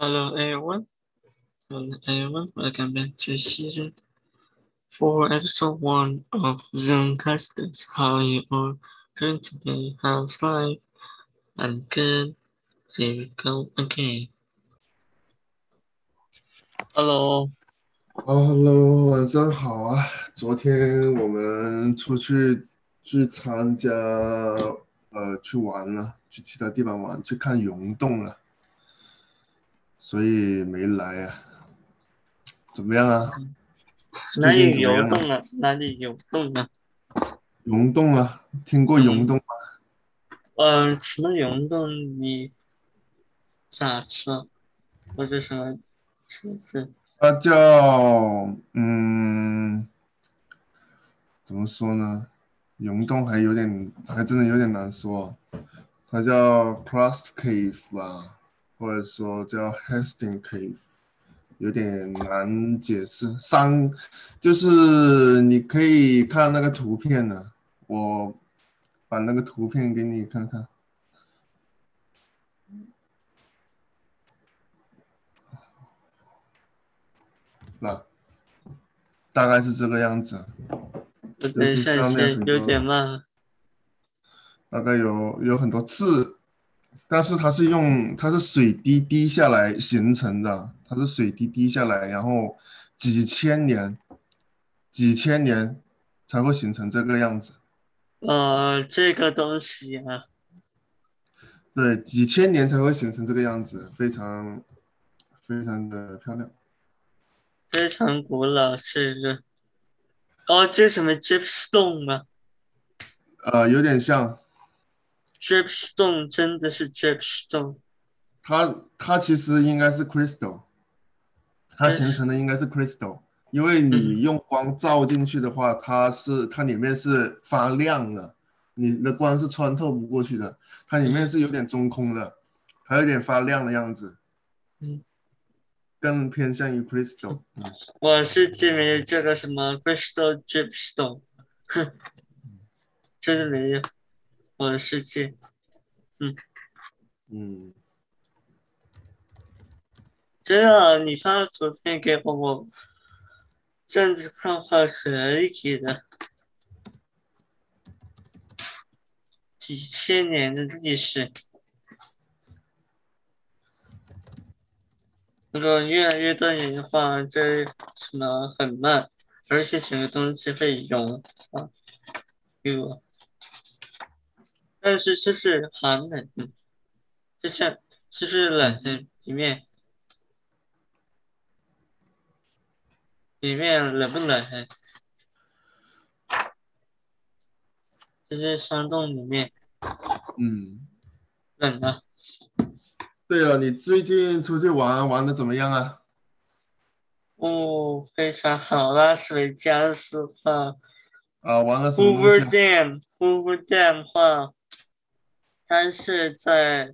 Hello everyone. Hello everyone. Welcome back to season four, episode one of Zoom Casters. How are you all doing today? How's life? I'm good. Here we go again. Hello. 哦，Hello，晚上好啊！昨天我们出去去参加，呃，去玩了，去其他地方玩，去看溶洞了， 所以没来啊。怎么样啊？哪里最近怎么样啊游动啊？哪里游动啊？溶洞啊，听过溶洞吗？呃，除了游动，你咋说？或者什么城市？它叫嗯，怎么说呢？溶洞还有点，还真的有点难说。它叫 Crust Cave 啊，或者说叫 Hastings Cave，有点难解释。山就是你可以看那个图片的，我把那个图片给你看看。那大概是这个样子。我等一下先有点慢了。大概有有很多次，但是它是用它是水滴滴下来形成的，它是水滴滴下来，然后几千年几千年才会形成这个样子。呃，这个东西啊，对，几千年才会形成这个样子，非常非常的漂亮。非常古老，是一个。哦，这是什么 dripstone 吗呃，有点像？dripstone 真的是 dripstone。它它其实应该是 crystal，它形成的应该是 crystal，因为你用光照进去的话，它是它里面是发亮的，你的光是穿透不过去的，它里面是有点中空的，还有点发亮的样子，嗯，更偏向于 crystal，嗯，我是记没有这个什么 crystal dripstone，哼，真的没有。我的世界，嗯嗯，真的，你发图片给我，我这样子看话可以的。几千年的历史，如果越来越多人的话，这什么很慢，而且整个东西会融啊，比如，但是就是寒冷，就是就是冷的里面，里面冷不冷？这些山洞里面嗯，冷啊。对了，你最近出去玩玩的怎么样啊？哦，非常好，拉斯维加斯话啊，玩了什么，Hoover 东西啊？Dam，Hoover Dam 话，它是在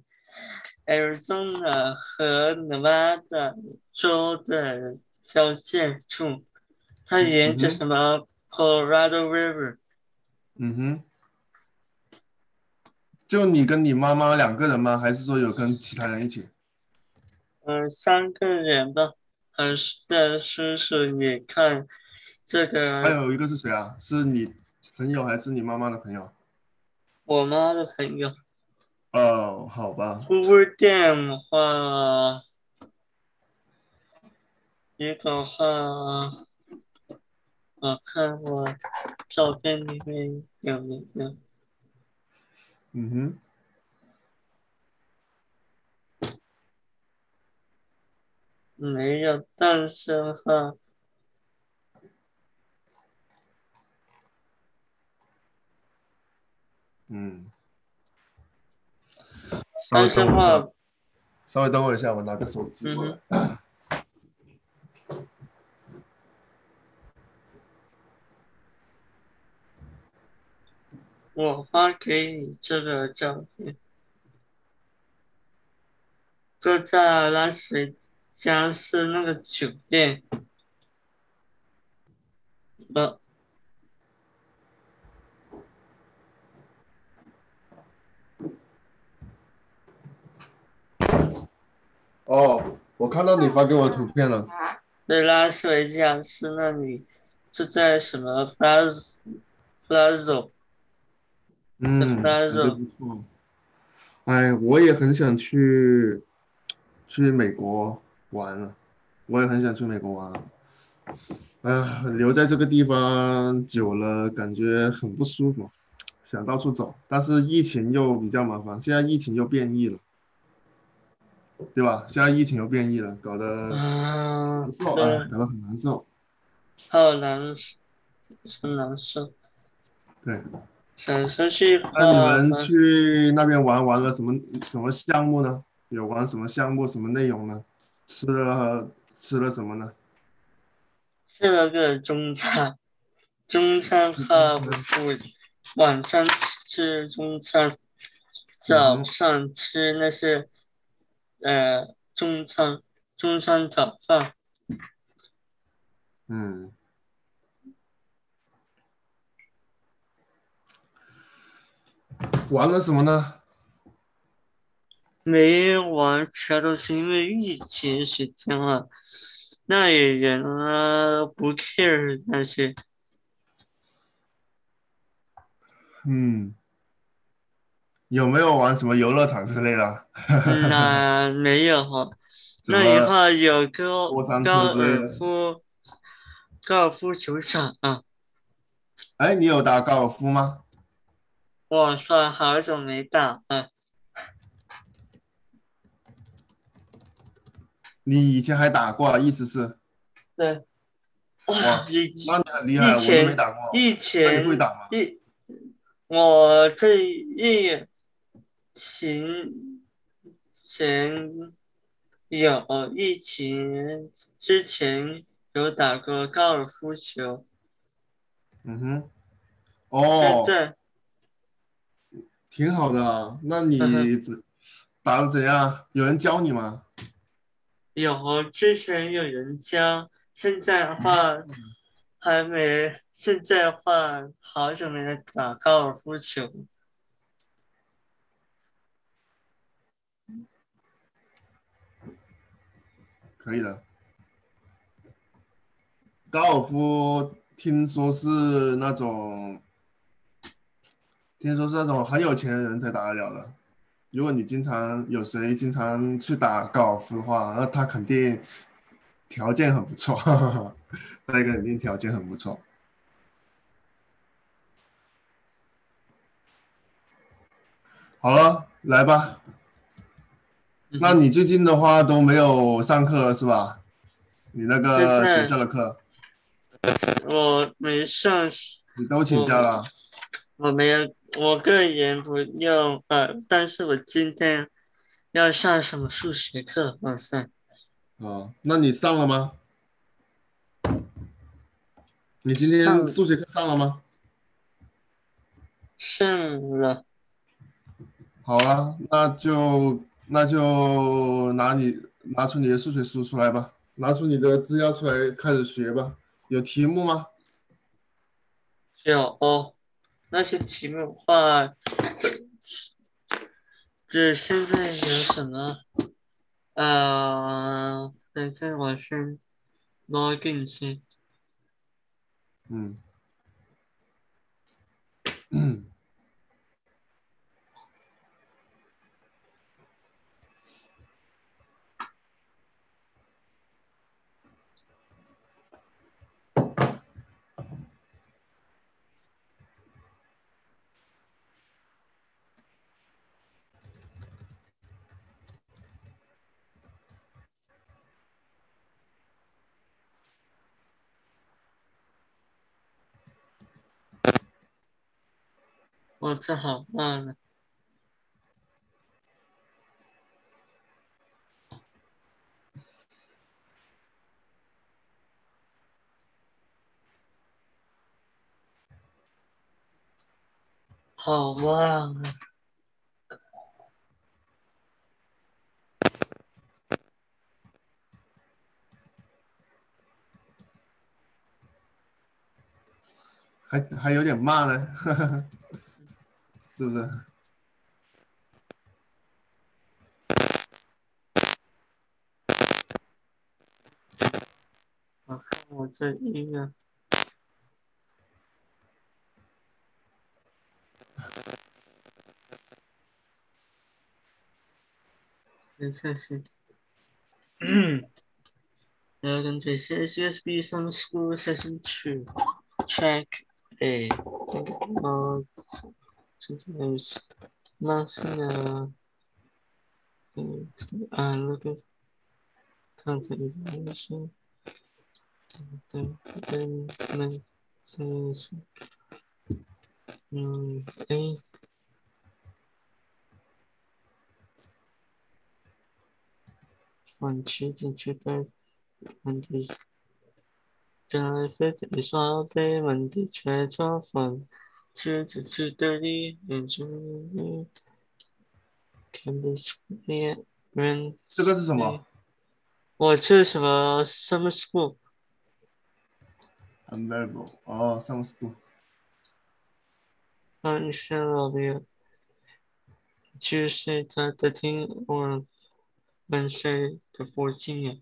Arizona 和 Nevada 州的交界处，它沿着什么 Colorado River，嗯哼，就你跟你妈妈两个人吗？还是说有跟其他人一起？嗯，三个人吧，还是的叔叔也看这个还有一个是谁啊？是你朋友还是你妈妈的朋友？我妈的朋友。哦，好吧，Hoover Dam 的话，一个话，我看我照片里面有没有？嗯哼，没有，但是哈，嗯。稍微但是话，，稍微等我一下，我拿个手机过来。我发给你这个照片，就在拉斯维加斯那个酒店，呃，哦，我看到你发给我的图片了。对拉斯维加斯那里是在什么 Flash Flazo？嗯，The 感 Plaza 觉不错。哎，我也很想去去美国玩了，我也很想去美国玩了。哎呀，留在这个地方久了，感觉很不舒服，想到处走，但是疫情又比较麻烦，现在疫情又变异了，对吧？现在疫情又变异了，搞得嗯难，受，对哎，，搞得很难受。好难受，很难受。对，想出去那你们去那边玩玩了什么什么项目呢？有玩什么项目？什么内容呢？吃了吃了什么呢？吃了个中餐，中餐和不晚上吃中餐，早上吃那些呃中餐，中餐早饭。嗯，玩了什么呢？没玩其他东西，因为疫情时间了，那里人啊不 care 那些，嗯，有没有玩什么游乐场之类的？那 没有哈。那以后有高过山车高尔夫高尔夫球场啊，哎，你有打高尔夫吗？我算好久没打了。你以前还打过啊，意思是？对，哇以那你很厉害，我没打过。以前会打吗？一，我这疫情前有疫情之前有打过高尔夫球，嗯哼，现哦，在挺好的啊。那你打的怎样？有人教你吗？有之前有人教，现在的话还没，现在的话好久没打高尔夫球。可以的。高尔夫听说是那种，听说是那种很有钱的人才打得了的。如果你经常有谁经常去打高尔夫的话，那他肯定条件很不错，那个肯定条件很不错。好了，来吧。那你最近的话都没有上课了是吧？你那个学校的课，我没上，你都请假了？我没有，我个人不用，呃，但是我今天要上什么数学课？哇塞，哦，那你上了吗？你今天数学课上了吗？上了，好啊，那就那就拿你拿出你的数学书出来吧，拿出你的资料出来开始学吧。有题目吗？有哦，那些题目的话，这现在有什么？呃，等一下，我先 login 先。嗯。嗯。我这好慢了。好慢啊！还还有点慢呢，是不是？ 我看我这一个。这是，Welcome to CSUSB Summer School Session 2, Track A. Uh, there's nothing uh, uh, look at content information then says um, eight one sheet and two third and is. generated is all day when the trade off to 2.30 in June. Candace Ren. 这个是什么？我这是什么 summer school？Unbearable. Oh, summer school. On Saturday, Tuesday the thirteen or Wednesday the fourteen.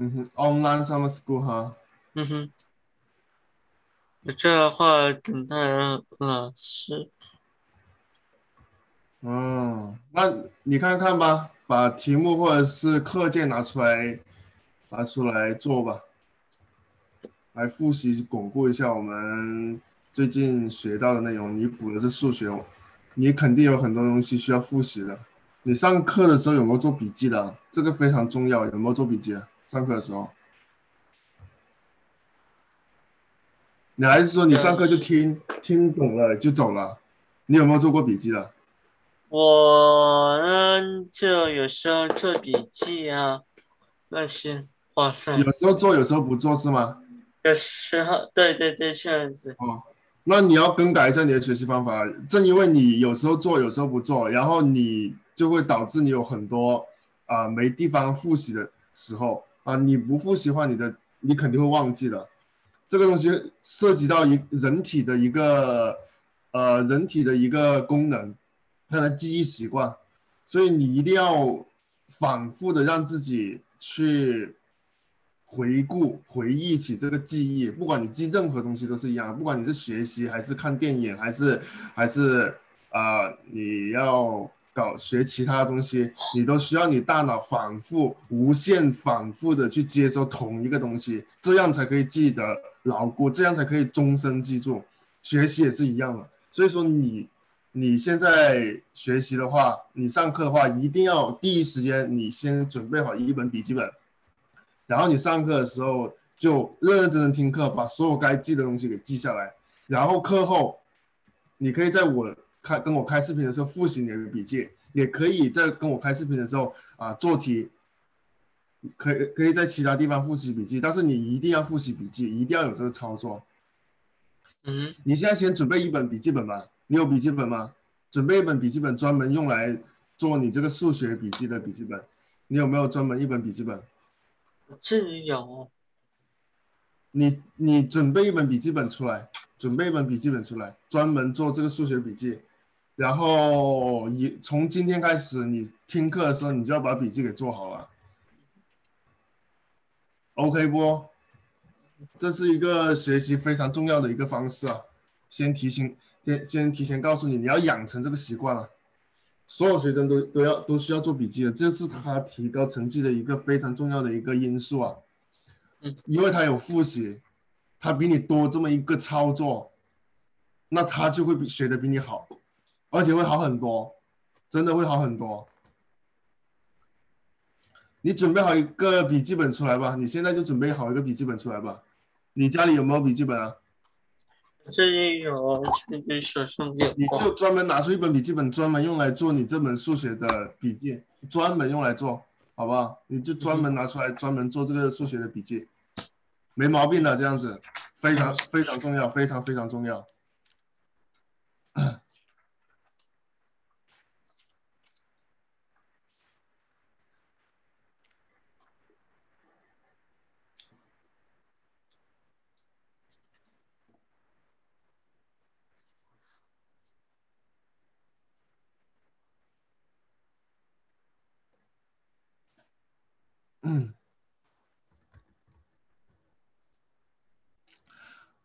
嗯哼，online summer school 哈。嗯哼。我这的话等待老师。嗯，那你看看吧，把题目或者是课件拿出来，拿出来做吧，来复习巩固一下我们最近学到的内容。你补的是数学，你肯定有很多东西需要复习的。你上课的时候有没有做笔记的？这个非常重要，有没有做笔记？上课的时候，你还是说你上课就听听懂了就走了？你有没有做过笔记的？我呢，就有时候做笔记啊，那些，哇塞，有时候做，有时候不做是吗？有时候，对对对，这样子。哦，那你要更改一下你的学习方法。正因为你有时候做，有时候不做，然后你就会导致你有很多啊、呃、没地方复习的时候啊、你不复习的话，你的你肯定会忘记的。这个东西涉及到一人体的一个呃人体的一个功能。它的记忆习惯，所以你一定要反复的让自己去回顾、回忆起这个记忆。不管你记任何东西都是一样，不管你是学习还是看电影，还是还是啊、呃、你要搞学其他东西，你都需要你大脑反复、无限反复的去接收同一个东西，这样才可以记得牢固，这样才可以终身记住。学习也是一样的，所以说你。你现在学习的话，你上课的话，一定要第一时间你先准备好一本笔记本，然后你上课的时候就认认真真听课，把所有该记的东西给记下来。然后课后，你可以在我开跟我开视频的时候复习你的笔记，也可以在跟我开视频的时候啊做题，可以可以在其他地方复习笔记，但是你一定要复习笔记，一定要有这个操作。嗯，你现在先准备一本笔记本吧。你有笔记本吗？准备一本笔记本，专门用来做你这个数学笔记的笔记本。你有没有专门一本笔记本？我这里有。你你准备一本笔记本出来，准备一本笔记本出来，专门做这个数学笔记。然后你从今天开始，你听课的时候，你就要把笔记给做好了。OK 不？这是一个学习非常重要的一个方式啊，先提醒。先先提前告诉你，你要养成这个习惯了。所有学生都都要都需要做笔记的，这是他提高成绩的一个非常重要的一个因素啊。嗯，因为他有复习，他比你多这么一个操作，那他就会比学的比你好，而且会好很多，真的会好很多。你准备好一个笔记本出来吧，你现在就准备好一个笔记本出来吧。你家里有没有笔记本啊？这里有这个手上有你就专门拿出一本笔记本，专门用来做你这本数学的笔记，专门用来做，好不好？你就专门拿出来，专门做这个数学的笔记，没毛病的，这样子非常非常重要，非常非常重要。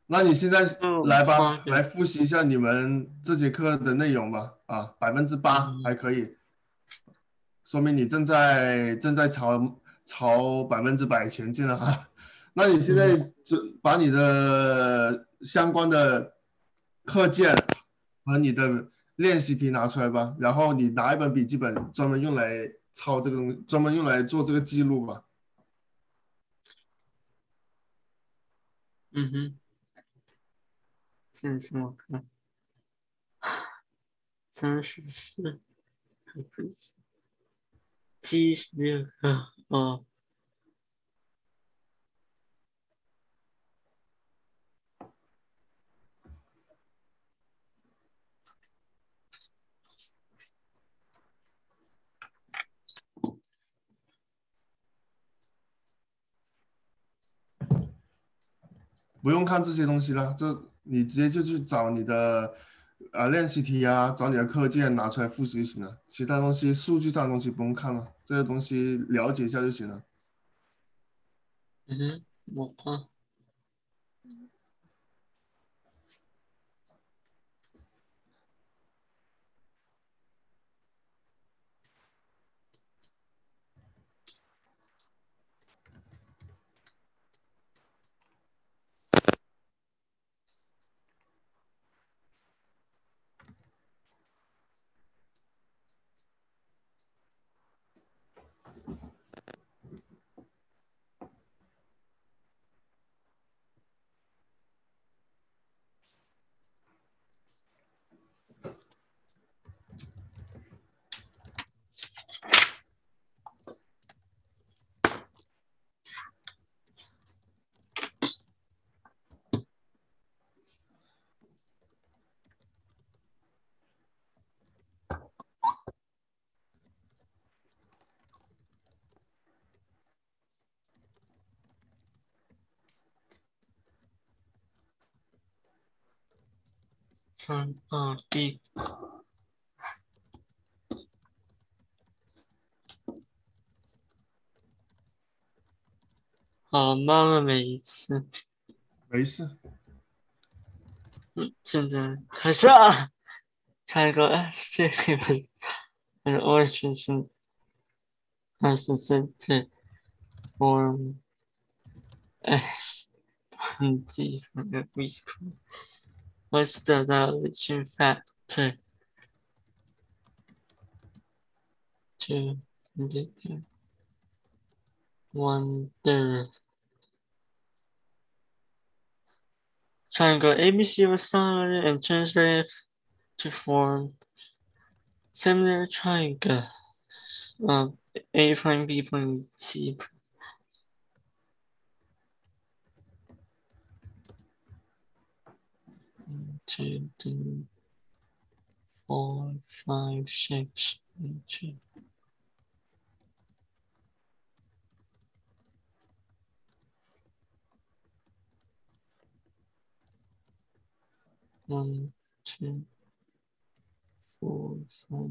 那你现在来吧，来复习一下你们这节课的内容吧。啊，百分之八还可以，说明你正在正在朝朝百分之百前进了哈。那你现在就把你的相关的课件和你的练习题拿出来吧，然后你拿一本笔记本，专门用来。抄这个东西，专门用来做这个记录吧。嗯哼，现在我看，三十四，不是，七十六个哦。不用看这些东西了，这你直接就去找你的啊练习题啊，找你的课件拿出来复习就行了。其他东西数据上的东西不用看了，这些东西了解一下就行了。嗯哼，我看。三二一，好慢啊！每一次，没事。嗯，现在开始啊！唱一个 S T P，嗯，我是是，S T T form S T from the week. What's the dilation factor to one third? Triangle ABC was solid and translated to form similar triangle of A prime B prime C prime. Two, three, four, five, six, two. One, two, four, five.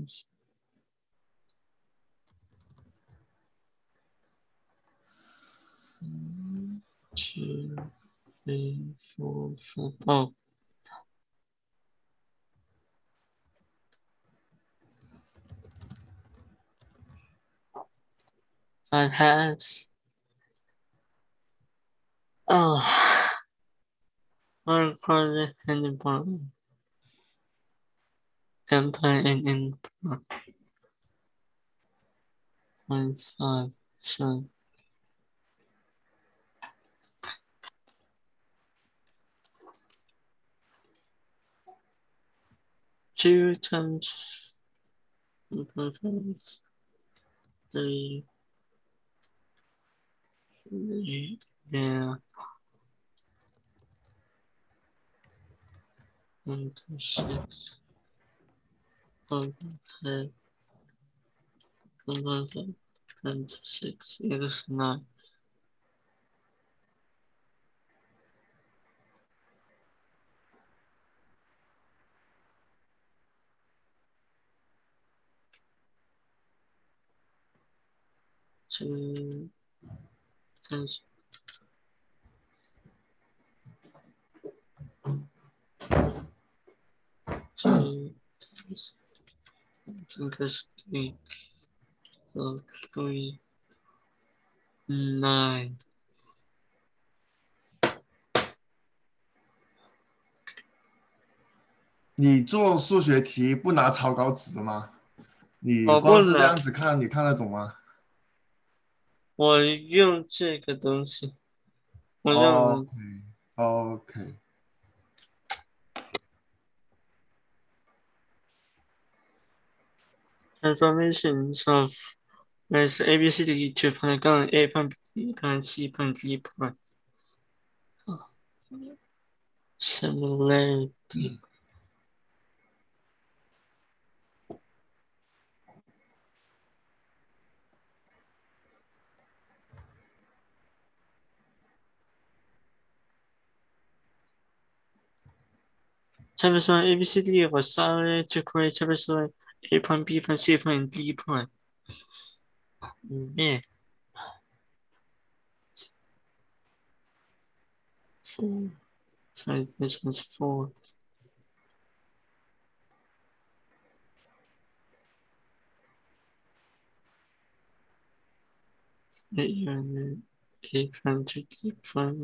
One, two, three, four, five. Oh. Halves. Oh, one quarter and bottom. Empire and empire. One five, so. two times three, yeah. One, two, six. Five. Five. Ten to six. Nine. Two, ten, two, plus three, so three, nine. 你做数学题不拿草稿纸的吗？你哦光是这样子看，你看得懂吗？我用这个东西，我用、OK OK，transformations of as A B C D to polygon A B prime C prime D prime. Oh. Similarity. Trapezoid A B C D was solid to create trapezoid A prime B prime C prime D prime. Yeah. Four. Sorry, this one's four. Eight unit. A prime to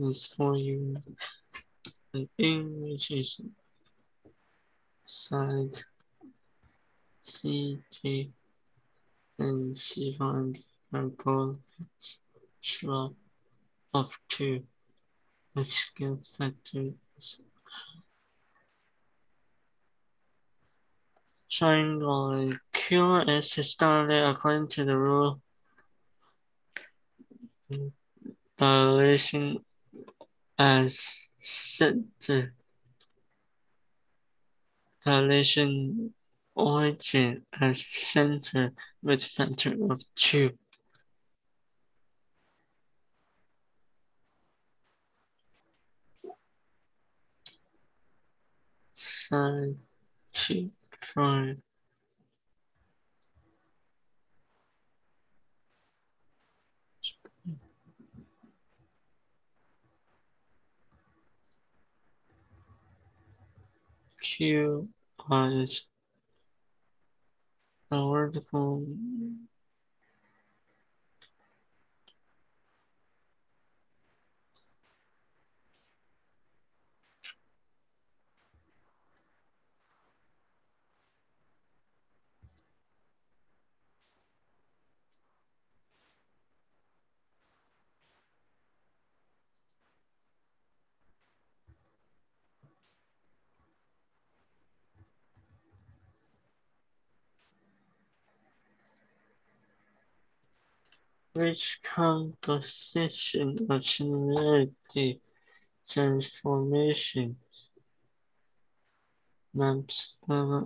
is four unit. And English is side. C D and C find are both slot of two. A scale factor triangle QS is started according to the rule. Dilation as center dilation origin as center with factor of two. Side two five. Q is a which composition of similarity transformation maps uh, over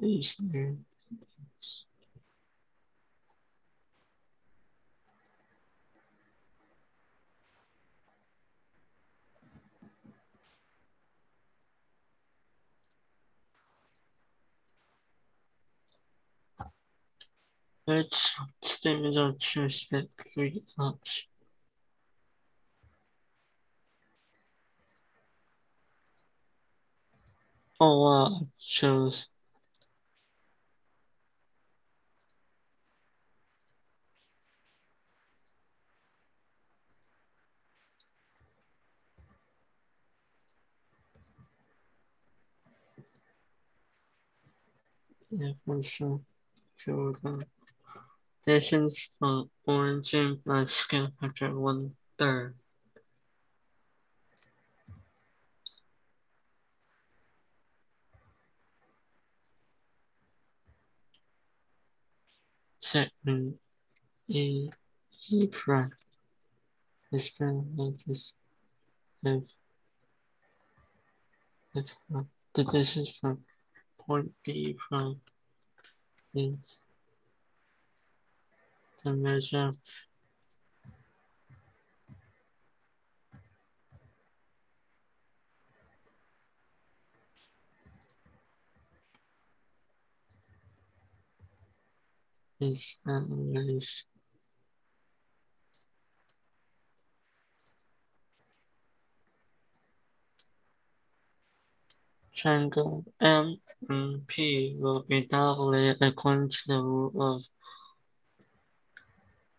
line. Which statement of choose step three option? Oh wow, I chose difference to the distance from origin by scale factor one third. E, E found like this if, if uh, the distance from point B prime is the measure of is that relation. Triangle M and P will be dilated according to the rule of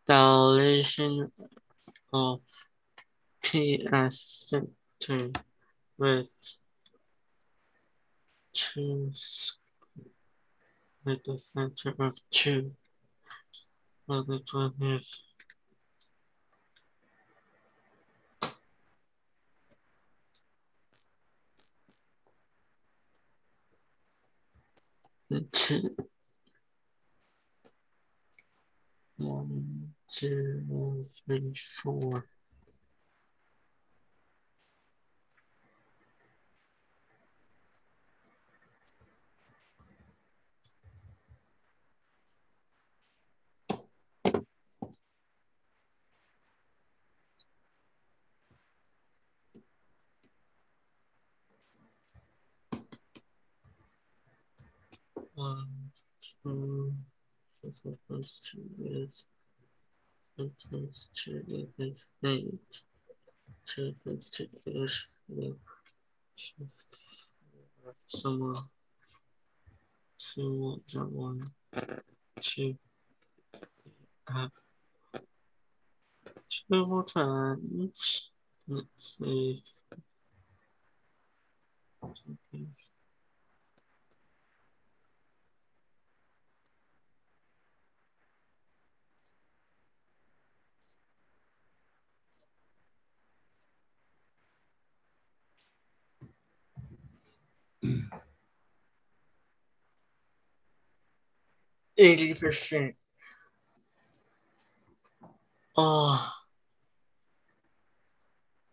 dilation of P as center with two with the center of two. Well, the is two. One, two, three, four. One, two, four plus two is two plus two is eight. Two plus two is four. Somewhere. Two, one, two. Uh, two more times. Let's see. Okay. Eighty percent. Oh，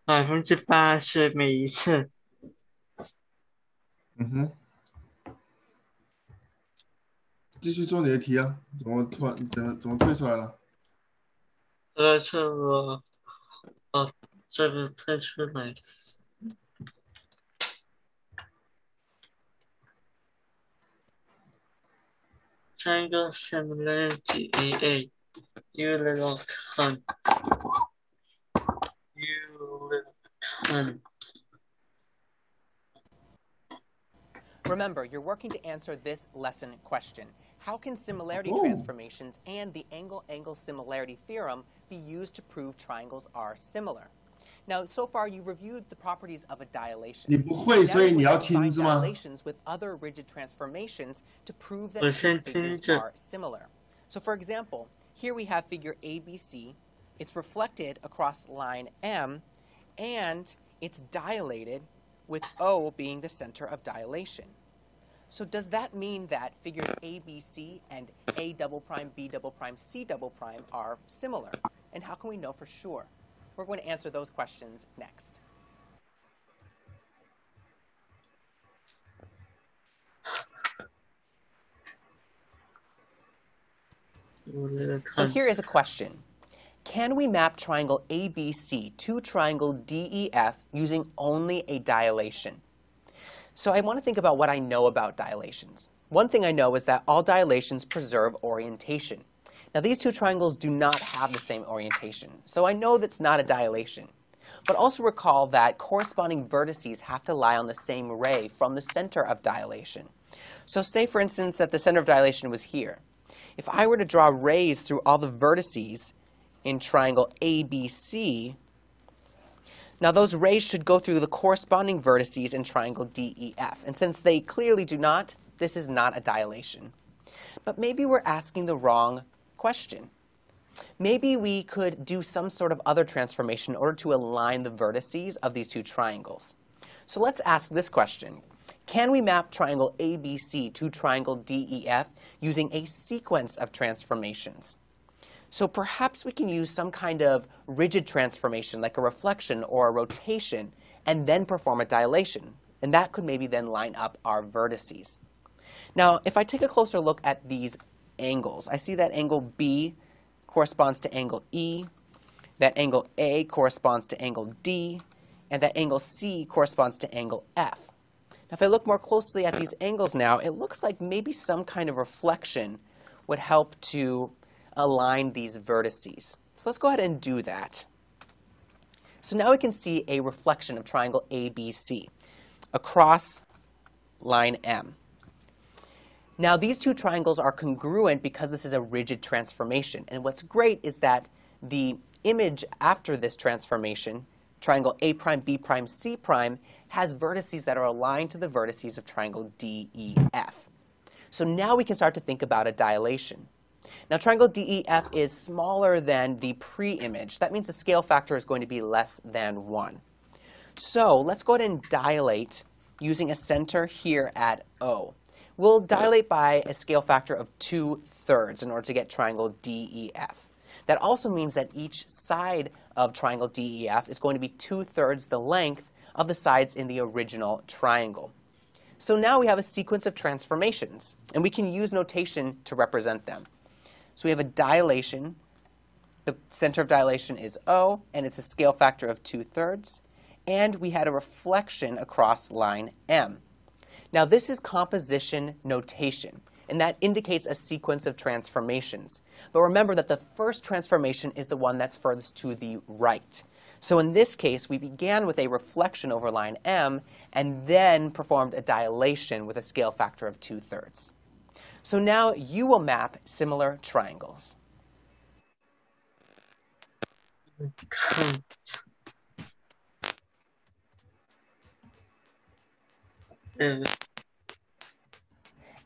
百分之八十每一次。嗯哼，继续做你的题啊！怎么突然怎么怎么退出来了？呃，这个，哦，这个退出来。Triangle similarity AA. You little cunt. You little cunt. Remember, you're working to answer this lesson question. How can similarity Ooh. transformations and the angle-angle similarity theorem be used to prove triangles are similar? Now, so far you've reviewed the properties of a dilation. 你不会， Now 所以 you're 你 going 要 to 听 find 是吗？ dilations with other rigid transformations to prove that 我 two 先 figures 听着。 are similar. So for example, here we have figure ABC. It's reflected across line M, and it's dilated with O being the center of dilation. So does that mean that figures ABC and A double prime, B double prime, C double prime are similar? And how can we know for sure? We're going to answer those questions next. So here is a question. Can we map triangle ABC to triangle DEF using only a dilation? So I want to think about what I know about dilations. One thing I know is that all dilations preserve orientation. Now these two triangles do not have the same orientation, so I know that's not a dilation. But also recall that corresponding vertices have to lie on the same ray from the center of dilation. So say, for instance, that the center of dilation was here. If I were to draw rays through all the vertices in triangle ABC, now those rays should go through the corresponding vertices in triangle DEF. And since they clearly do not, this is not a dilation. But maybe we're asking the wrong question. Maybe we could do some sort of other transformation in order to align the vertices of these two triangles. So let's ask this question. Can we map triangle ABC to triangle DEF using a sequence of transformations? So perhaps we can use some kind of rigid transformation like a reflection or a rotation and then perform a dilation. And that could maybe then line up our vertices. Now, if I take a closer look at these angles, I see that angle B corresponds to angle E, that angle A corresponds to angle D, and that angle C corresponds to angle F. Now, if I look more closely at these angles now, it looks like maybe some kind of reflection would help to align these vertices. So let's go ahead and do that. So now we can see a reflection of triangle ABC across line M. Now these two triangles are congruent because this is a rigid transformation. And what's great is that the image after this transformation, triangle A prime, B prime, C prime, has vertices that are aligned to the vertices of triangle DEF. So now we can start to think about a dilation. Now triangle DEF is smaller than the pre-image. That means the scale factor is going to be less than 1. So let's go ahead and dilate using a center here at O. We'll dilate by a scale factor of 2 thirds in order to get triangle DEF. That also means that each side of triangle DEF is going to be 2 thirds the length of the sides in the original triangle. So now we have a sequence of transformations, and we can use notation to represent them. So we have a dilation. The center of dilation is O, and it's a scale factor of 2 thirds. And we had a reflection across line M. Now this is composition notation, and that indicates a sequence of transformations. But remember that the first transformation is the one that's furthest to the right. So in this case, we began with a reflection over line M and then performed a dilation with a scale factor of 2 thirds. So now you will map similar triangles.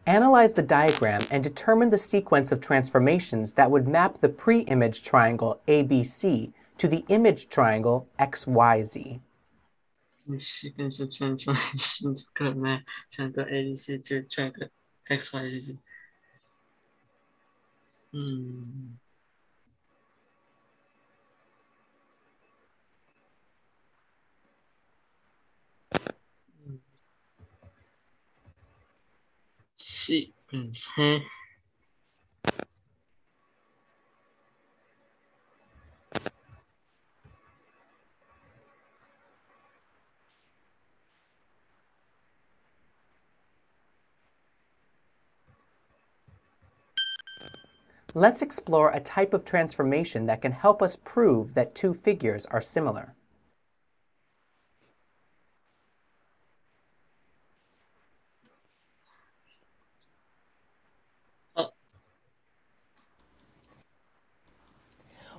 Analyze the diagram and determine the sequence of transformations that would map the pre-image triangle ABC to the image triangle XYZ. The sequence of transformations could map triangle ABC to triangle XYZ. Hmm. Sequence, huh? Let's explore a type of transformation that can help us prove that two figures are similar.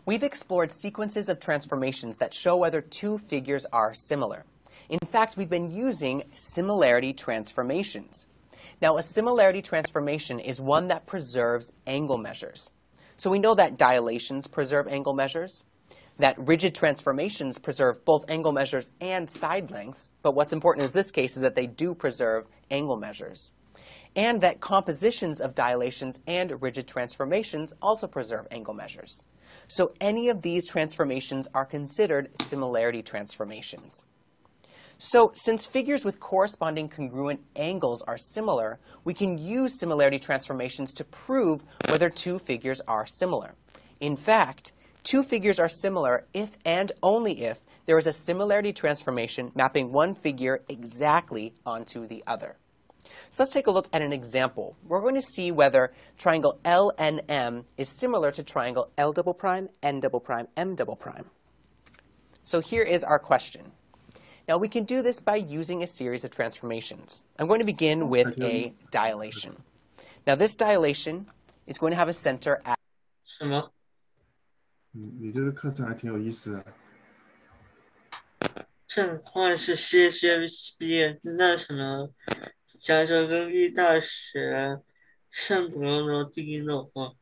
We've explored sequences of transformations that show whether two figures are similar. In fact, we've been using similarity transformations. Now, a similarity transformation is one that preserves angle measures. So we know that dilations preserve angle measures, that rigid transformations preserve both angle measures and side lengths, but what's important in this case is that they do preserve angle measures. And that compositions of dilations and rigid transformations also preserve angle measures. So any of these transformations are considered similarity transformations. So since figures with corresponding congruent angles are similar, we can use similarity transformations to prove whether two figures are similar. In fact, two figures are similar if and only if there is a similarity transformation mapping one figure exactly onto the other. So let's take a look at an example. We're going to see whether triangle LNM is similar to triangle L double prime, N double prime, M double prime. So here is our question. Now we can do this by using a series of transformations. I'm going to begin with a dilation. Now this dilation is going to have a center at 什么？你这个课程还挺有意思的。正话是 CSUS 毕业，那什么， 加州州立大学圣保罗第一路话。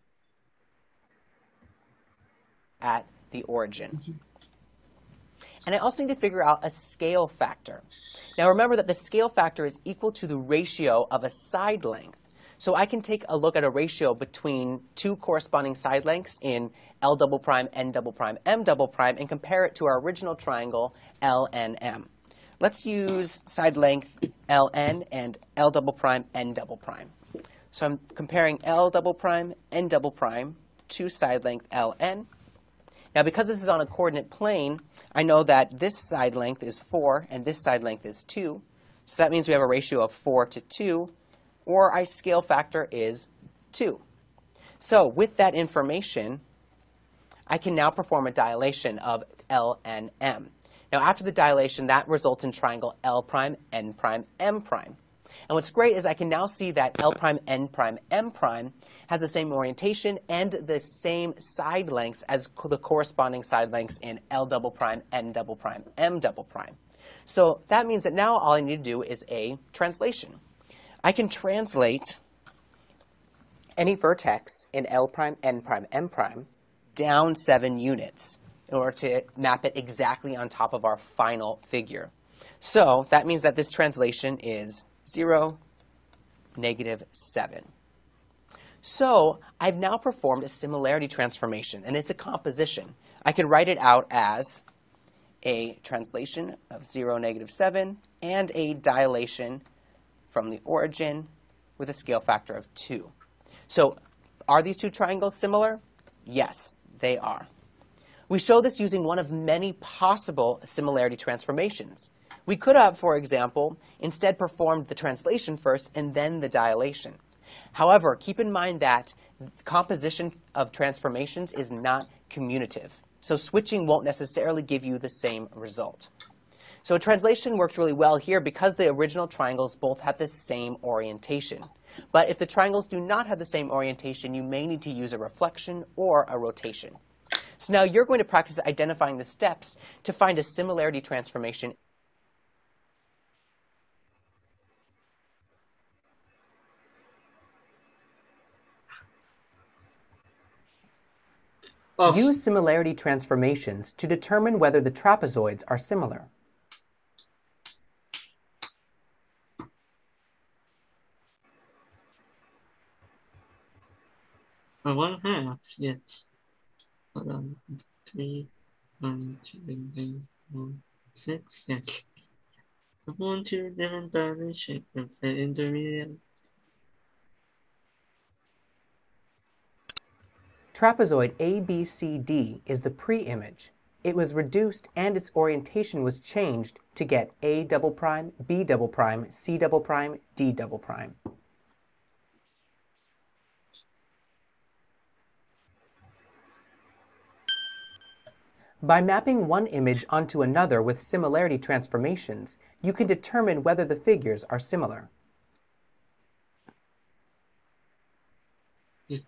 at the origin. And I also need to figure out a scale factor. Now remember that the scale factor is equal to the ratio of a side length. So I can take a look at a ratio between two corresponding side lengths in L double prime, N double prime, M double prime, and compare it to our original triangle LNM. Let's use side length Ln and L double prime, N double prime. So I'm comparing L double prime, N double prime to side length Ln. Now because this is on a coordinate plane, I know that this side length is 4 and this side length is 2. So that means we have a ratio of 4 to 2, or our scale factor is 2. So with that information, I can now perform a dilation of LNM. Now after the dilation, that results in triangle L prime, N prime, M prime. And what's great is I can now see that L prime, N prime, M prime has the same orientation and the same side lengths as the corresponding side lengths in L double prime, N double prime, M double prime. So that means that now all I need to do is a translation. I can translate any vertex in L prime, N prime, M prime down seven units in order to map it exactly on top of our final figure. So that means that this translation is 0, negative 7. So I've now performed a similarity transformation, and it's a composition. I can write it out as a translation of 0, negative 7, and a dilation from the origin with a scale factor of 2. So are these two triangles similar? Yes, they are. We show this using one of many possible similarity transformations. We could have, for example, instead performed the translation first and then the dilation. However, keep in mind that composition of transformations is not commutative. So switching won't necessarily give you the same result. So a translation worked really well here because the original triangles both have the same orientation. But if the triangles do not have the same orientation, you may need to use a reflection or a rotation. So now you're going to practice identifying the steps to find a similarity transformation Off. Use similarity transformations to determine whether the trapezoids are similar. For one half, yes. Um, three, one, two, different dimensions of the intermediate. Trapezoid ABCD is the pre-image. It was reduced and its orientation was changed to get A double prime, B double prime, C double prime, D double prime. By mapping one image onto another with similarity transformations, you can determine whether the figures are similar.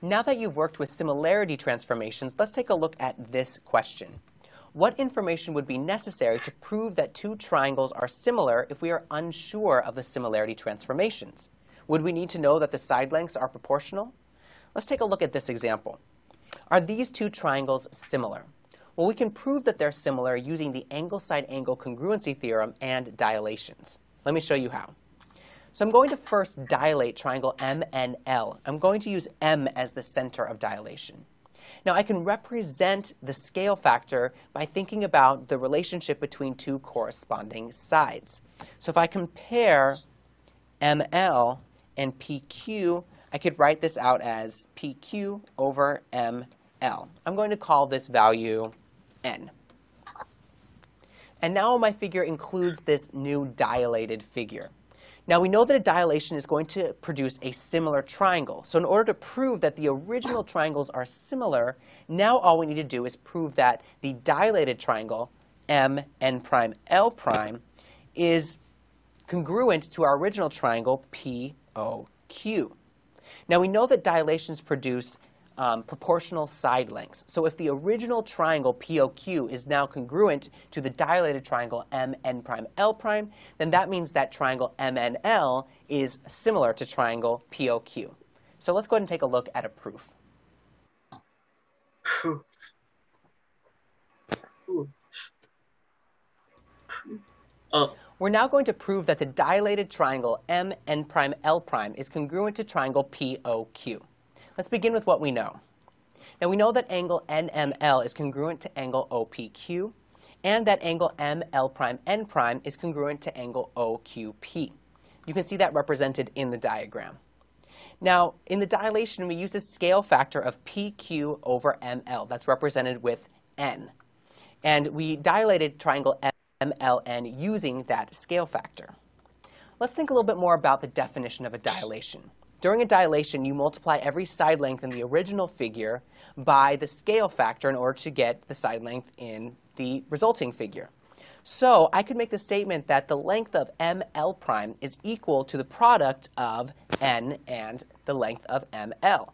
Now that you've worked with similarity transformations, let's take a look at this question. What information would be necessary to prove that two triangles are similar if we are unsure of the similarity transformations? Would we need to know that the side lengths are proportional? Let's take a look at this example. Are these two triangles similar? Well, we can prove that they're similar using the angle-side-angle congruency theorem and dilations. Let me show you how. So I'm going to first dilate triangle MNL. I'm going to use M as the center of dilation. Now I can represent the scale factor by thinking about the relationship between two corresponding sides. So if I compare ML and PQ, I could write this out as PQ over ML. I'm going to call this value N. And now my figure includes this new dilated figure. Now we know that a dilation is going to produce a similar triangle. So in order to prove that the original triangles are similar, now all we need to do is prove that the dilated triangle, M, N prime, L prime, is congruent to our original triangle, POQ. Now we know that dilations produce um, proportional side lengths. So if the original triangle POQ is now congruent to the dilated triangle MN prime L prime, then that means that triangle MNL is similar to triangle POQ. So let's go ahead and take a look at a proof. Oh, We're now going to prove that the dilated triangle MN prime L prime is congruent to triangle POQ. Let's begin with what we know. Now we know that angle NML is congruent to angle OPQ and that angle ML prime N prime is congruent to angle OQP. You can see that represented in the diagram. Now, in the dilation, we use a scale factor of PQ over ML. That's represented with N. And we dilated triangle MLN using that scale factor. Let's think a little bit more about the definition of a dilation. During a dilation, you multiply every side length in the original figure by the scale factor in order to get the side length in the resulting figure. So I could make the statement that the length of ML prime is equal to the product of N and the length of ML.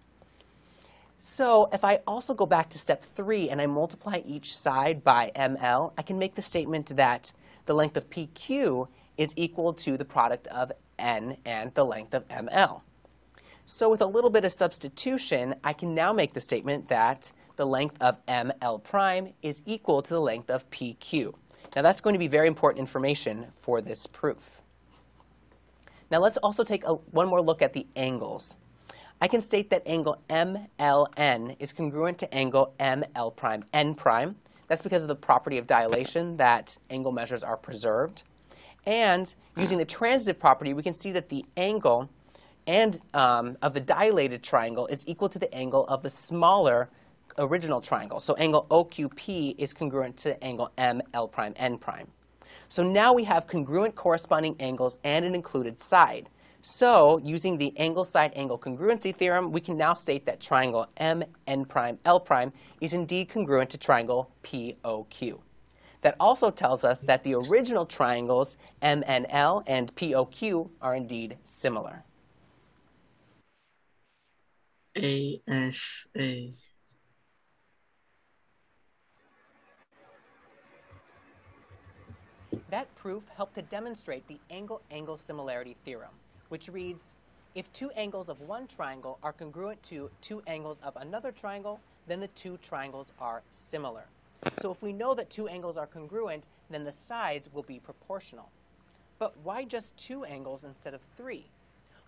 So if I also go back to step three and I multiply each side by ML, I can make the statement that the length of PQ is equal to the product of N and the length of ML. So with a little bit of substitution, I can now make the statement that the length of ML prime is equal to the length of PQ. Now that's going to be very important information for this proof. Now let's also take a, one more look at the angles. I can state that angle MLN is congruent to angle ML prime N prime. That's because of the property of dilation that angle measures are preserved. And using the transitive property, we can see that the angle and um, of the dilated triangle is equal to the angle of the smaller original triangle. So angle OQP is congruent to angle ML prime N prime. So now we have congruent corresponding angles and an included side. So using the angle side angle congruency theorem, we can now state that triangle MN prime L prime is indeed congruent to triangle POQ. That also tells us that the original triangles MNL and POQ are indeed similar. ASA. That proof helped to demonstrate the angle-angle similarity theorem, which reads, if two angles of one triangle are congruent to two angles of another triangle, then the two triangles are similar. So if we know that two angles are congruent, then the sides will be proportional. But why just two angles instead of three?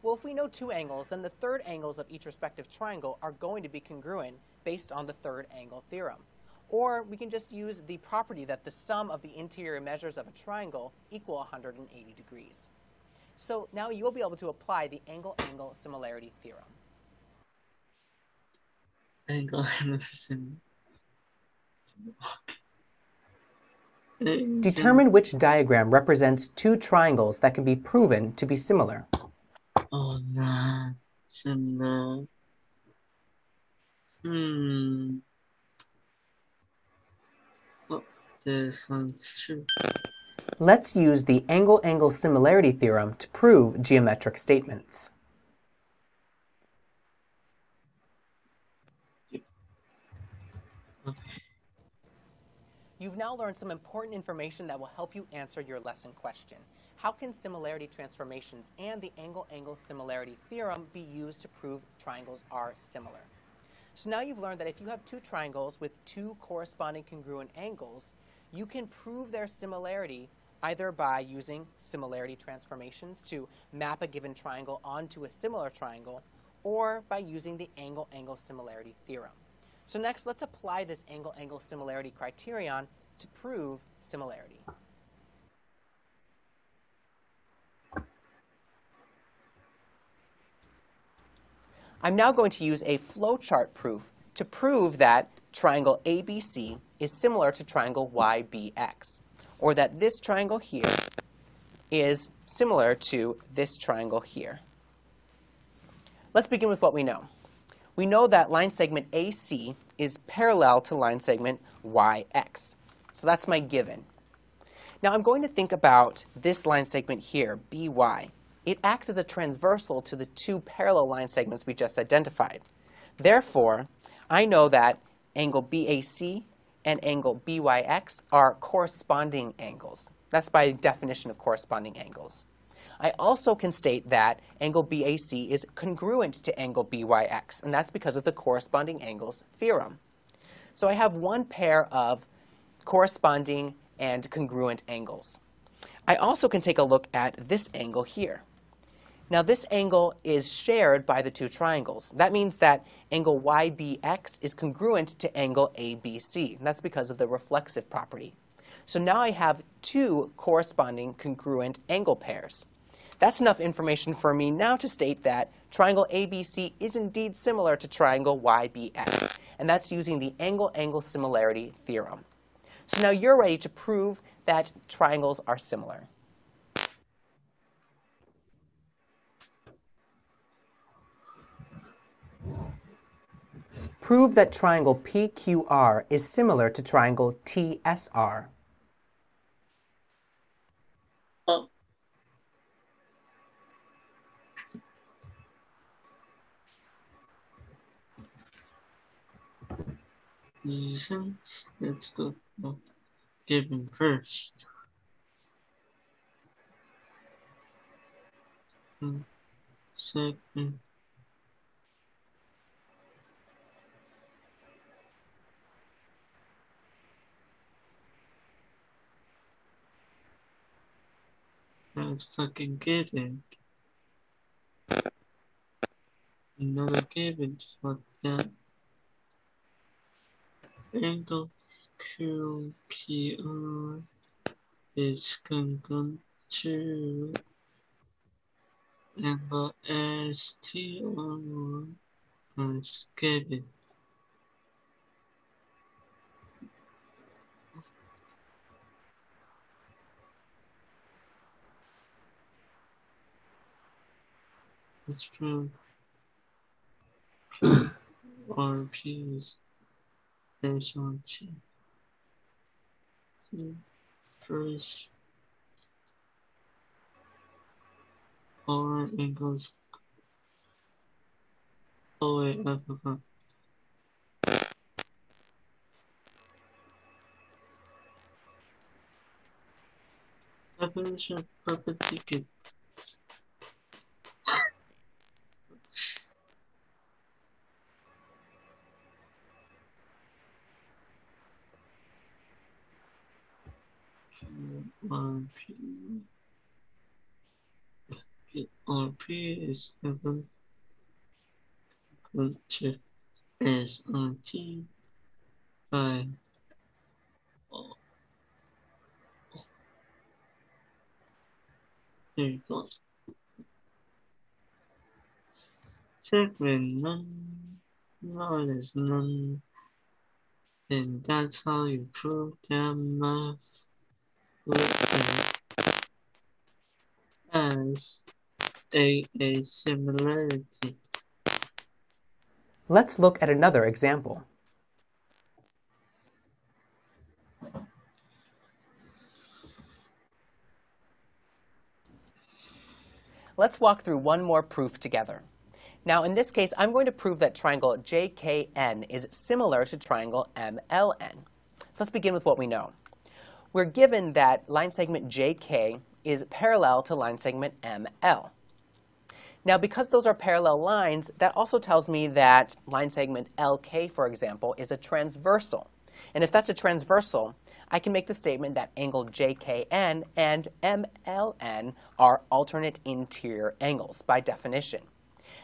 Well, if we know two angles, then the third angles of each respective triangle are going to be congruent based on the third angle theorem. Or we can just use the property that the sum of the interior measures of a triangle equal 180 degrees. So now you'll be able to apply the angle-angle similarity theorem. Angle sim. Determine which diagram represents two triangles that can be proven to be similar. Oh, nah. Similar. Hmm. Oh, this one's true. Let's use the angle-angle similarity theorem to prove geometric statements. You've now learned some important information that will help you answer your lesson question. How can similarity transformations and the angle-angle similarity theorem be used to prove triangles are similar? So now you've learned that if you have two triangles with two corresponding congruent angles, you can prove their similarity either by using similarity transformations to map a given triangle onto a similar triangle, or by using the angle-angle similarity theorem. So next, let's apply this angle-angle similarity criterion to prove similarity. I'm now going to use a flowchart proof to prove that triangle ABC is similar to triangle YBX, or that this triangle here is similar to this triangle here. Let's begin with what we know. We know that line segment AC is parallel to line segment YX. So that's my given. Now I'm going to think about this line segment here, BY. It acts as a transversal to the two parallel line segments we just identified. Therefore, I know that angle BAC and angle BYX are corresponding angles. That's by definition of corresponding angles. I also can state that angle BAC is congruent to angle BYX, and that's because of the corresponding angles theorem. So I have one pair of corresponding and congruent angles. I also can take a look at this angle here. Now this angle is shared by the two triangles. That means that angle YBX is congruent to angle ABC. That's because of the reflexive property. So now I have two corresponding congruent angle pairs. That's enough information for me now to state that triangle ABC is indeed similar to triangle YBX. And that's using the angle-angle similarity theorem. So now you're ready to prove that triangles are similar. Prove that triangle PQR is similar to triangle TSR. Reasons. Let's go for given first. Hmm. Second. Let's fucking get it. Another given for that. Angle QPR is congruent to angle STR as given. It's true. RP is based on T. First, R equals. Oh wait, I forgot. Definition of perpendicular. On P P on P is given to S on T by there you go. Check when none, none is none, and that's how you prove them math as a, a similarity. Let's look at another example. Let's walk through one more proof together. Now, in this case, I'm going to prove that triangle JKN is similar to triangle MLN. So let's begin with what we know we're given that line segment JK is parallel to line segment ML. Now, because those are parallel lines, that also tells me that line segment LK, for example, is a transversal. And if that's a transversal, I can make the statement that angle JKN and MLN are alternate interior angles by definition.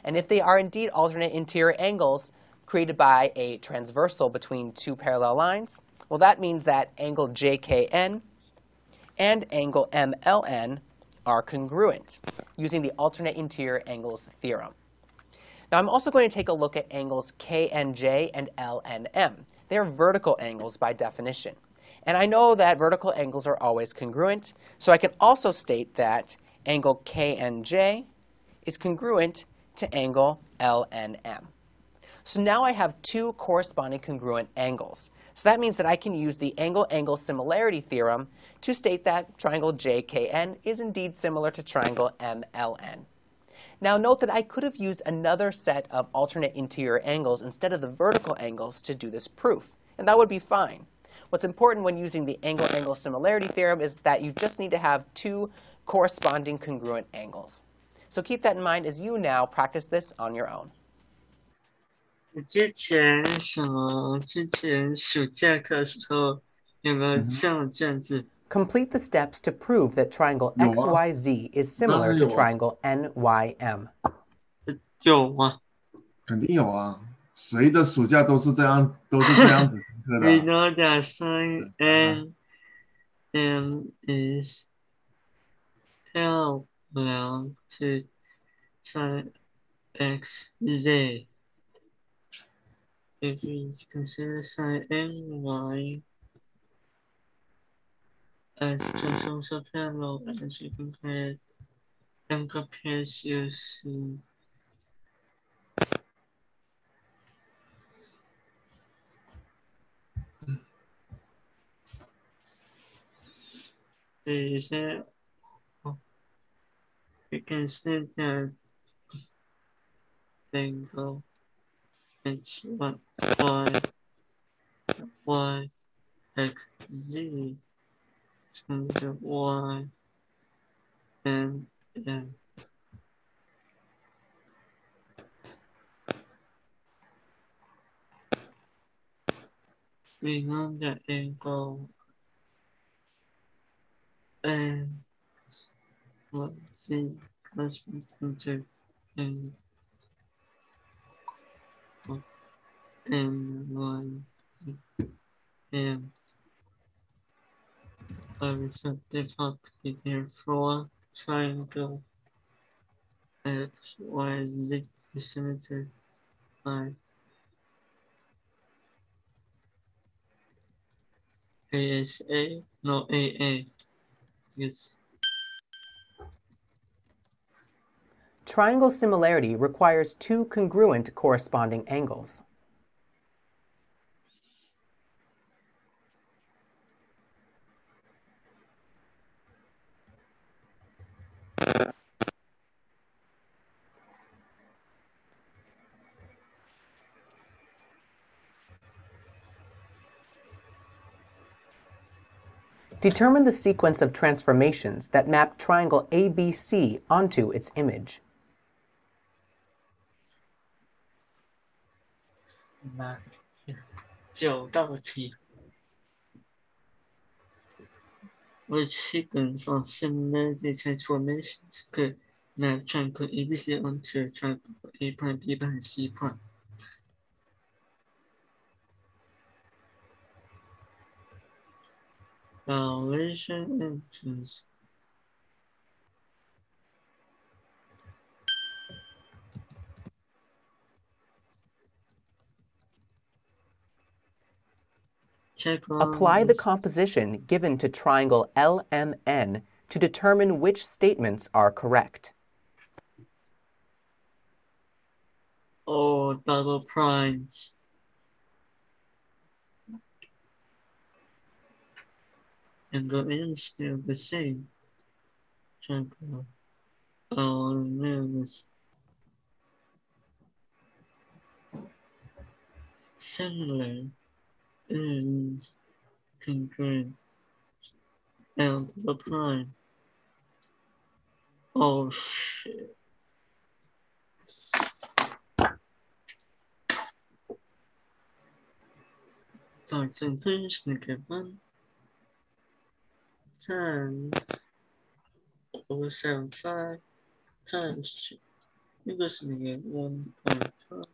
And if they are indeed alternate interior angles created by a transversal between two parallel lines, well, that means that angle JKN and angle MLN are congruent using the alternate interior angles theorem. Now, I'm also going to take a look at angles KNJ and LNM. They're vertical angles by definition. And I know that vertical angles are always congruent, so I can also state that angle KNJ is congruent to angle LNM. So now I have two corresponding congruent angles. So that means that I can use the angle-angle similarity theorem to state that triangle JKN is indeed similar to triangle MLN. Now note that I could have used another set of alternate interior angles instead of the vertical angles to do this proof, and that would be fine. What's important when using the angle-angle similarity theorem is that you just need to have two corresponding congruent angles. So keep that in mind as you now practice this on your own. 之前什么？之前暑假课的时候 有个像这样子， Complete the steps to prove that triangle 有啊。 XYZ is similar 当然 to 有啊。 triangle NYM. 有啊。肯定有啊，谁的暑假都是这样，都是这样子上课的 We 啊。 know that sin n m is parallel to sin x z. If we consider sin n y. As just also parallel as we compare and compares you see is that we can see that angle what y y x z so the y and and we know the angle and what z corresponds to and and one and a receptive property therefore triangle x y z is by ASA no AA yes Triangle similarity requires two congruent corresponding angles. Determine the sequence of transformations that map triangle ABC onto its image. Which sequence of similar transformations could map triangle ABC onto triangle A prime, B prime, C prime? Elevation entrance. Check on Apply the composition given to triangle LMN to determine which statements are correct. or double primes. And the end still the same. Out. Oh, man, similar is congruent and the prime. Oh shit. times over seven five times two equals to negative one point five.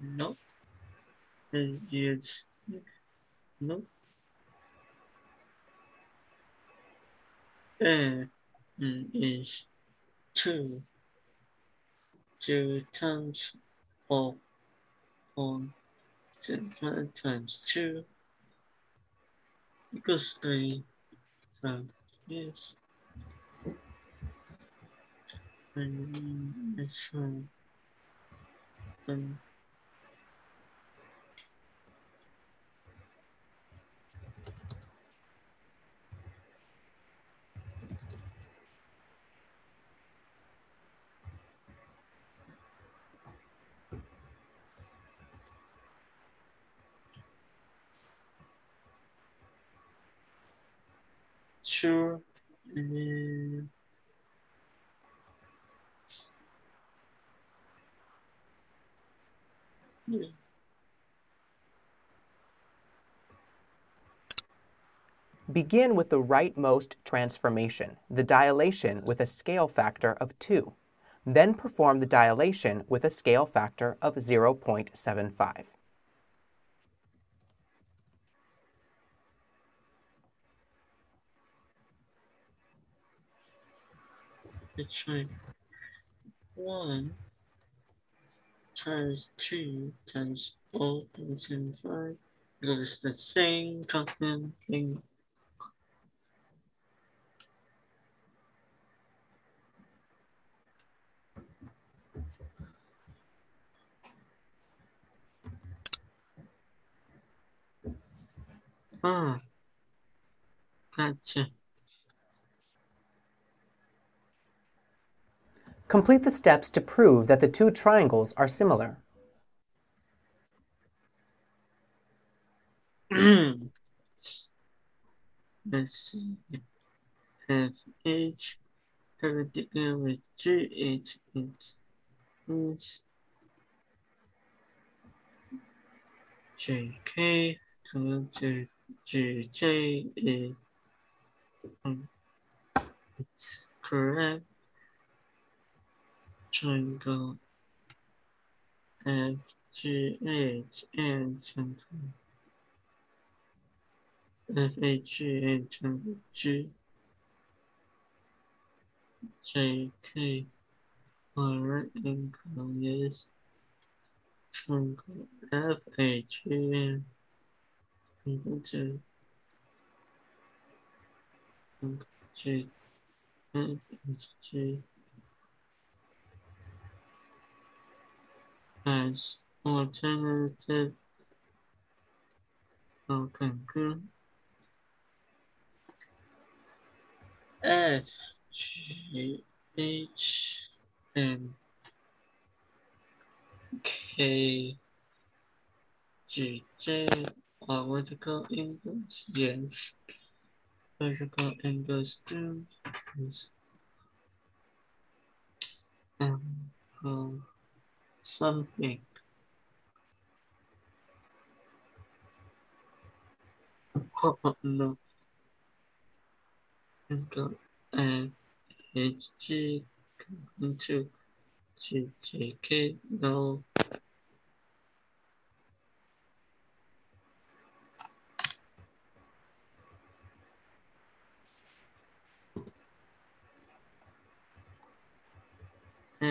Nope. And yes. Nope. And is two. Two times four on seven times two equals three. So yes. And um, and Begin with the rightmost transformation, the dilation with a scale factor of 2. Then perform the dilation with a scale factor of 0.75. Let's try one times two times 0.75 because it's the same constant thing. Ah, gotcha. Complete the steps to prove that the two triangles are similar. Let's see. F H perpendicular with G H it is J K so J um, it's correct. Triangle F G H and triangle F H G and triangle G J K are right angle yes triangle F H and triangle J triangle J F H G as alternative. Okay good. F G H and K G J. Are vertical angles yes. Vertical angles too yes. um, um something. Oh, no. Go and HG into eh, GJK. No.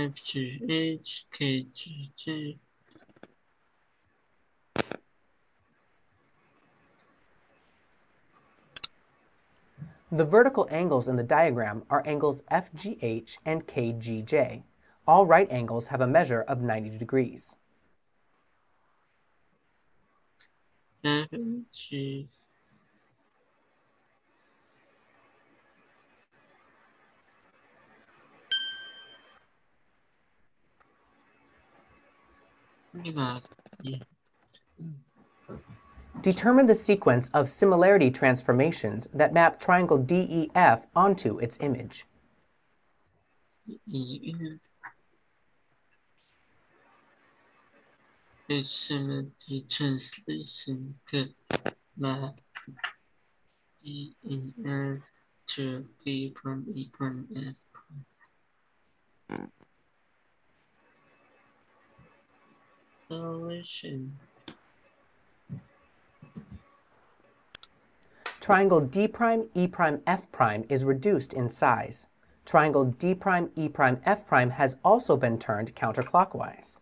FGH. The vertical angles in the diagram are angles FGH and KGJ. All right angles have a measure of 90 degrees. FG. Determine the sequence of similarity transformations that map triangle DEF onto its image. Similarity translation could map EEF to D prime E prime F prime. Solution. Triangle D prime E prime F prime is reduced in size. Triangle D prime E prime F prime has also been turned counterclockwise.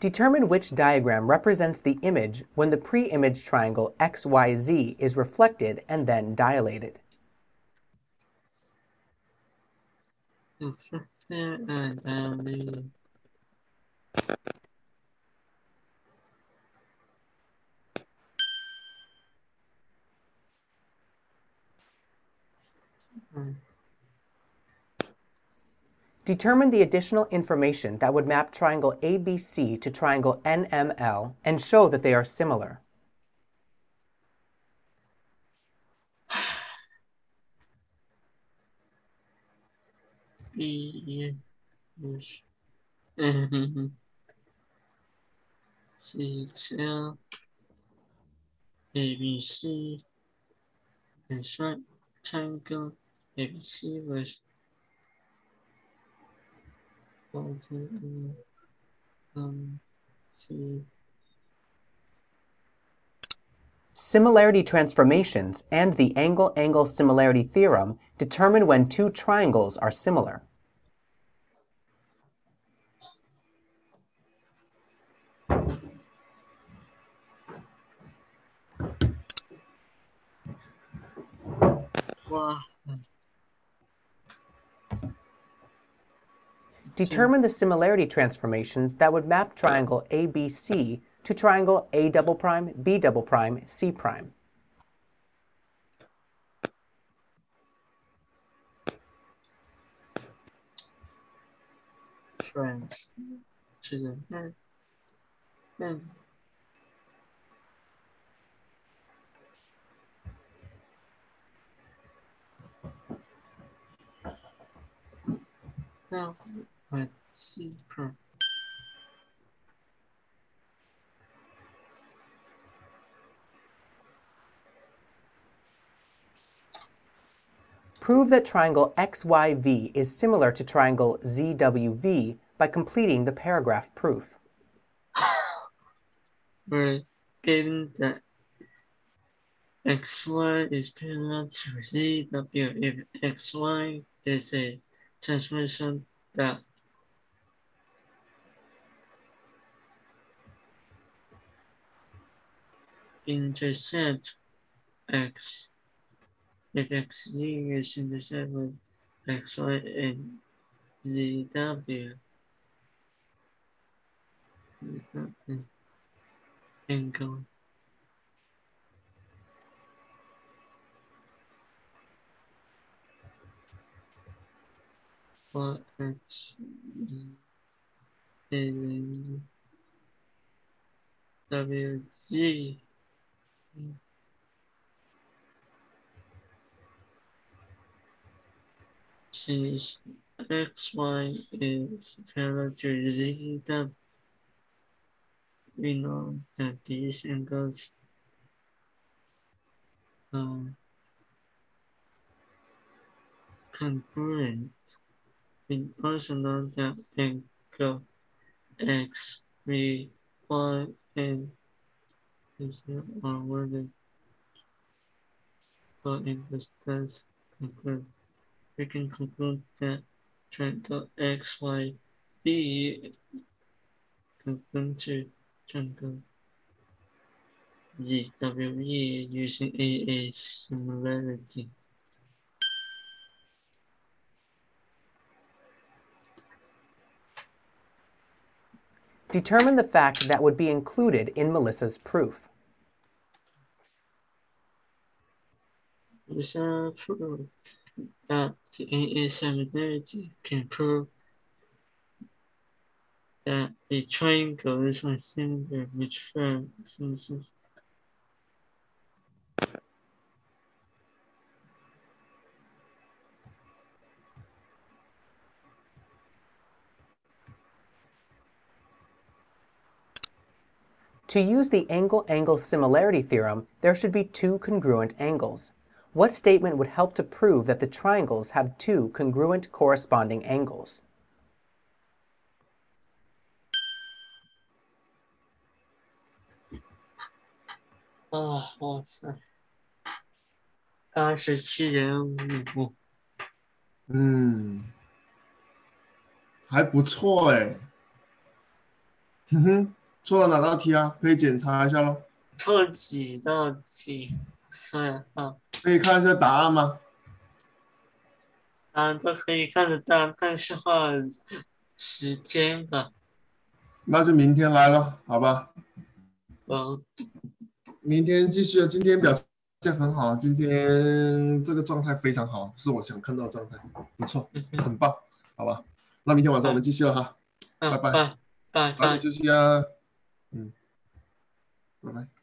Determine which diagram represents the image when the pre-image triangle XYZ is reflected and then dilated. Determine the additional information that would map triangle ABC to triangle NML and show that they are similar. B is mm, C L A B C and tri- triangle ABC was um C Similarity transformations and the angle-angle similarity theorem determine when two triangles are similar. Determine the similarity transformations that would map triangle ABC to triangle A double prime, B double prime, C prime. friends. She's Now, hmm. hmm. let's see. Prove that triangle XYV is similar to triangle ZWV by completing the paragraph proof. Given that xy is parallel to zw if xy is a transformation that intersect x if xz is intersect with xy and zw angle for x in wg since xy is parallel to zw we know that these angles are congruent. We also know that angle x, y, and z are worded for angles thus congruent. We can conclude that triangle x, y, v congruent to triangle ZWE using AA similarity. Determine the fact that would be included in Melissa's proof. Lisa proved that the AA similarity can prove that the triangles are similar which form symmetry. To use the angle-angle similarity theorem, there should be two congruent angles. What statement would help to prove that the triangles have two congruent corresponding angles? Ah, 哇塞，八十七点五，嗯，还不错哎。哼哼，错了哪道题啊？可以检查一下喽。错了几道题？算啊，可以看一下答案吗？答案都可以看得到，但是花时间吧。那就明天来了，好吧？嗯，明天继续。今天表现很好，今天这个状态非常好，是我想看到的状态，不错，很棒，好吧？那明天晚上我们继续了哈，嗯，拜拜拜拜拜早点。休息啊，嗯，拜拜。